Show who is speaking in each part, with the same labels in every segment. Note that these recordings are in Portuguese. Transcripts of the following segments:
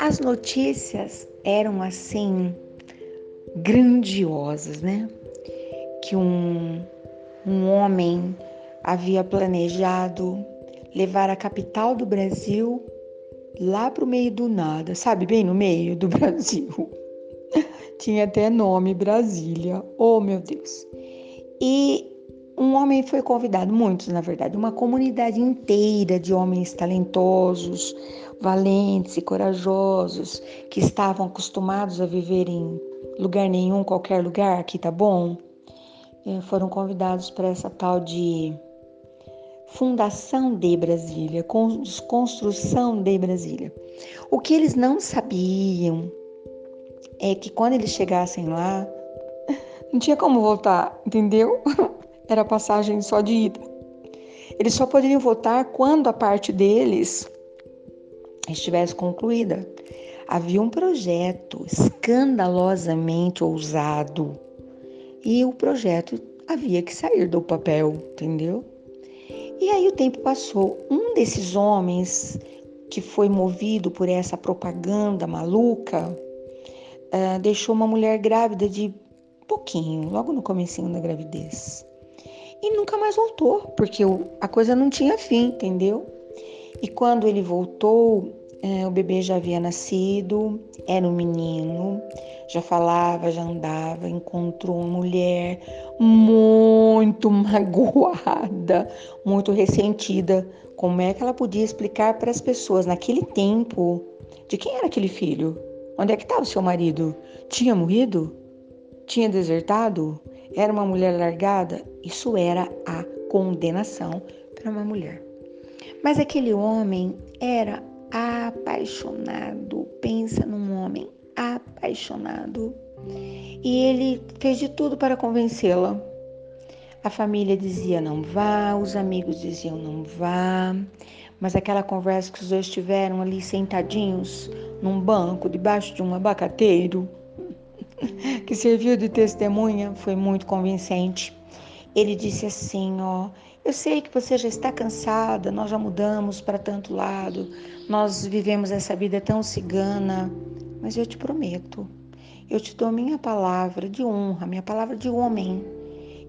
Speaker 1: as notícias eram assim grandiosas, né? Que um, um homem havia planejado levar a capital do Brasil lá para o meio do nada, sabe, bem no meio do Brasil. Tinha até nome Brasília. Oh, meu Deus. E um homem foi convidado, muitos na verdade, uma comunidade inteira de homens talentosos, valentes e corajosos, que estavam acostumados a viver em lugar nenhum, qualquer lugar, aqui tá bom, eh, foram convidados para essa tal de fundação de Brasília, construção de Brasília. O que eles não sabiam é que quando eles chegassem lá, não tinha como voltar, entendeu? Era passagem só de ida. Eles só poderiam voltar quando a parte deles estivesse concluída. Havia um projeto escandalosamente ousado e o projeto havia que sair do papel, entendeu? E aí o tempo passou. Um desses homens que foi movido por essa propaganda maluca uh, deixou uma mulher grávida de pouquinho, logo no comecinho da gravidez. E nunca mais voltou, porque a coisa não tinha fim, entendeu? E quando ele voltou, é, o bebê já havia nascido, era um menino, já falava, já andava, encontrou uma mulher muito magoada, muito ressentida. Como é que ela podia explicar para as pessoas naquele tempo de quem era aquele filho? Onde é que estava o seu marido? Tinha morrido? Tinha desertado? Era uma mulher largada? Isso era a condenação para uma mulher. Mas aquele homem era apaixonado. Pensa num homem apaixonado. E ele fez de tudo para convencê-la. A família dizia não vá, os amigos diziam não vá, mas aquela conversa que os dois tiveram ali sentadinhos num banco debaixo de um abacateiro, que serviu de testemunha, foi muito convincente. Ele disse assim, ó, eu sei que você já está cansada, nós já mudamos para tanto lado, nós vivemos essa vida tão cigana, mas eu te prometo, eu te dou minha palavra de honra, minha palavra de homem.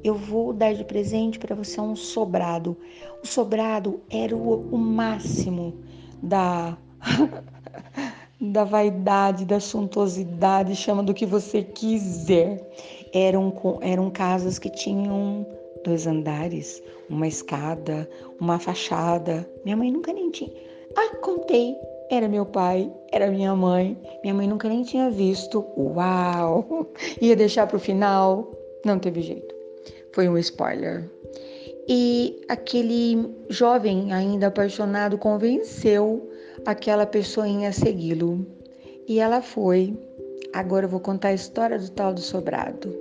Speaker 1: Eu vou dar de presente para você um sobrado. O sobrado era o, o máximo da da vaidade, da suntuosidade, chama do que você quiser. Eram, eram casas que tinham dois andares, uma escada, uma fachada. Minha mãe nunca nem tinha. Ah, contei. Era meu pai, era minha mãe. Minha mãe nunca nem tinha visto. Uau! Ia deixar para o final. Não teve jeito. Foi um spoiler. E aquele jovem ainda apaixonado convenceu aquela pessoinha segui-lo. E ela foi. Agora eu vou contar a história do tal do sobrado.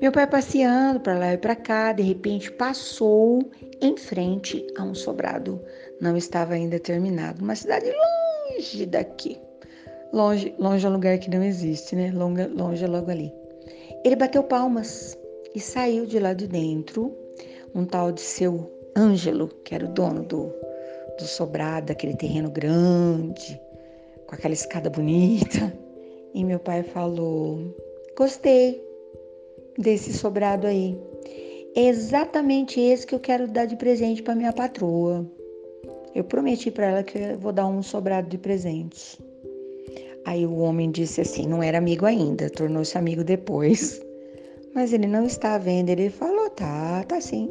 Speaker 1: Meu pai passeando para lá e para cá, de repente passou em frente a um sobrado. Não estava ainda terminado, uma cidade longe daqui. Longe, longe é um lugar que não existe, né? Longe, longe é logo ali. Ele bateu palmas e saiu de lá de dentro um tal de seu Ângelo, que era o dono do, do sobrado, daquele terreno grande, com aquela escada bonita. E meu pai falou: Gostei, desse sobrado aí. Exatamente esse que eu quero dar de presente para minha patroa. Eu prometi para ela que eu vou dar um sobrado de presente. Aí o homem disse assim, não era amigo ainda, tornou-se amigo depois. Mas ele não está vendo, ele falou, tá, tá sim.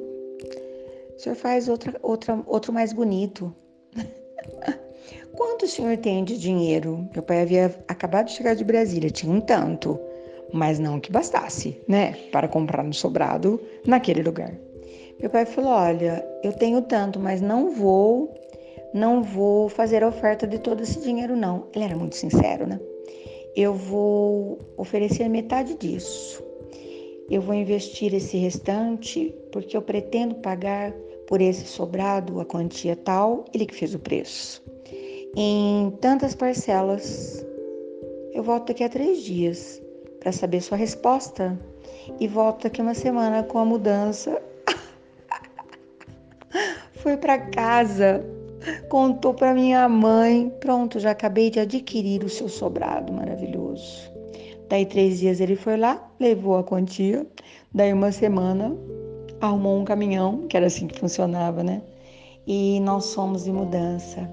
Speaker 1: O senhor faz outra, outra, outro mais bonito. Quanto o senhor tem de dinheiro? Meu pai havia acabado de chegar de Brasília, tinha um tanto mas não que bastasse, né, para comprar no sobrado naquele lugar. Meu pai falou: "Olha, eu tenho tanto, mas não vou não vou fazer a oferta de todo esse dinheiro não". Ele era muito sincero, né? Eu vou oferecer metade disso. Eu vou investir esse restante porque eu pretendo pagar por esse sobrado a quantia tal, ele que fez o preço. Em tantas parcelas. Eu volto daqui a três dias para saber sua resposta e volto daqui uma semana com a mudança. Foi para casa contou para minha mãe: pronto, já acabei de adquirir o seu sobrado maravilhoso. Daí três dias ele foi lá, levou a quantia. Daí uma semana arrumou um caminhão, que era assim que funcionava, né? E nós fomos de mudança.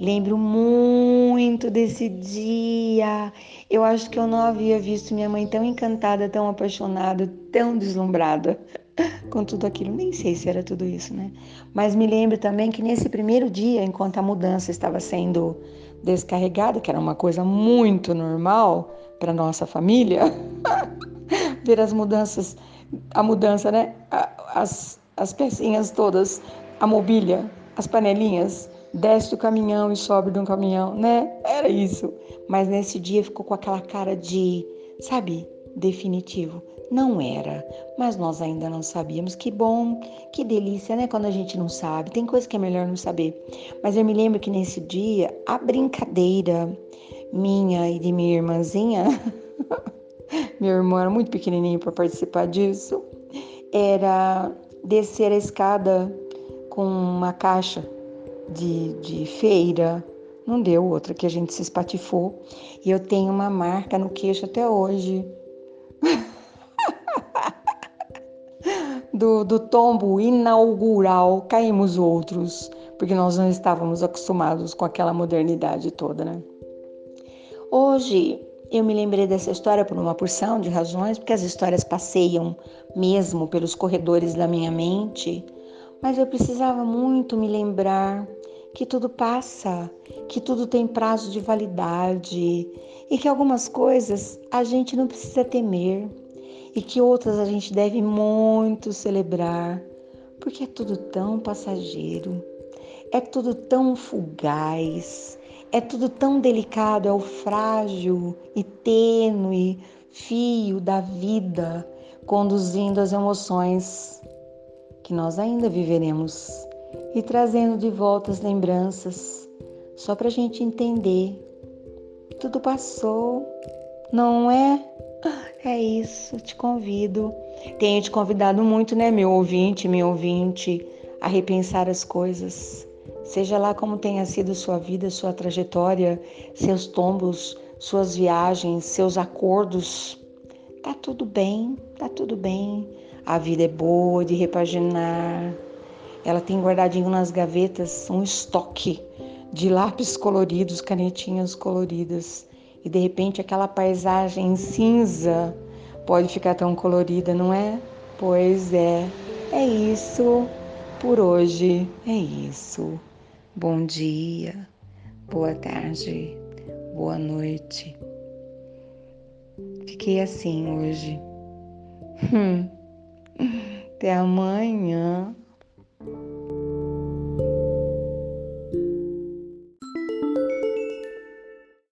Speaker 1: Lembro muito desse dia. Eu acho que eu não havia visto minha mãe tão encantada, tão apaixonada, tão deslumbrada com tudo aquilo. Nem sei se era tudo isso, né? Mas me lembro também que nesse primeiro dia, enquanto a mudança estava sendo descarregada, que era uma coisa muito normal para nossa família, ver as mudanças, a mudança, né? As, as pecinhas todas, a mobília, as panelinhas, desce do caminhão e sobe de um caminhão, né? Era isso. Mas nesse dia ficou com aquela cara de, sabe, definitivo. Não era, mas nós ainda não sabíamos. Que bom, que delícia, né? Quando a gente não sabe. Tem coisa que é melhor não saber. Mas eu me lembro que nesse dia, a brincadeira minha e de minha irmãzinha, meu irmão era muito pequenininho para participar disso, era descer a escada com uma caixa de, de feira. Não deu outra que a gente se espatifou. E eu tenho uma marca no queixo até hoje. do, do tombo inaugural, caímos outros, porque nós não estávamos acostumados com aquela modernidade toda, né? Hoje eu me lembrei dessa história por uma porção de razões, porque as histórias passeiam mesmo pelos corredores da minha mente, mas eu precisava muito me lembrar que tudo passa, que tudo tem prazo de validade e que algumas coisas a gente não precisa temer e que outras a gente deve muito celebrar, porque é tudo tão passageiro, é tudo tão fugaz, é tudo tão delicado, é o frágil e tênue fio da vida conduzindo as emoções que nós ainda viveremos e trazendo de volta as lembranças, só para a gente entender. Tudo passou, não é? É isso, te convido. Tenho te convidado muito, né, meu ouvinte, meu ouvinte, a repensar as coisas. Seja lá como tenha sido sua vida, sua trajetória, seus tombos, suas viagens, seus acordos, tá tudo bem, tá tudo bem. A vida é boa de repaginar. Ela tem guardadinho nas gavetas um estoque de lápis coloridos, canetinhas coloridas e de repente aquela paisagem cinza pode ficar tão colorida, não é? Pois é, é isso por hoje, é isso. Bom dia, boa tarde, boa noite. Fiquei assim hoje. Hum. Até amanhã.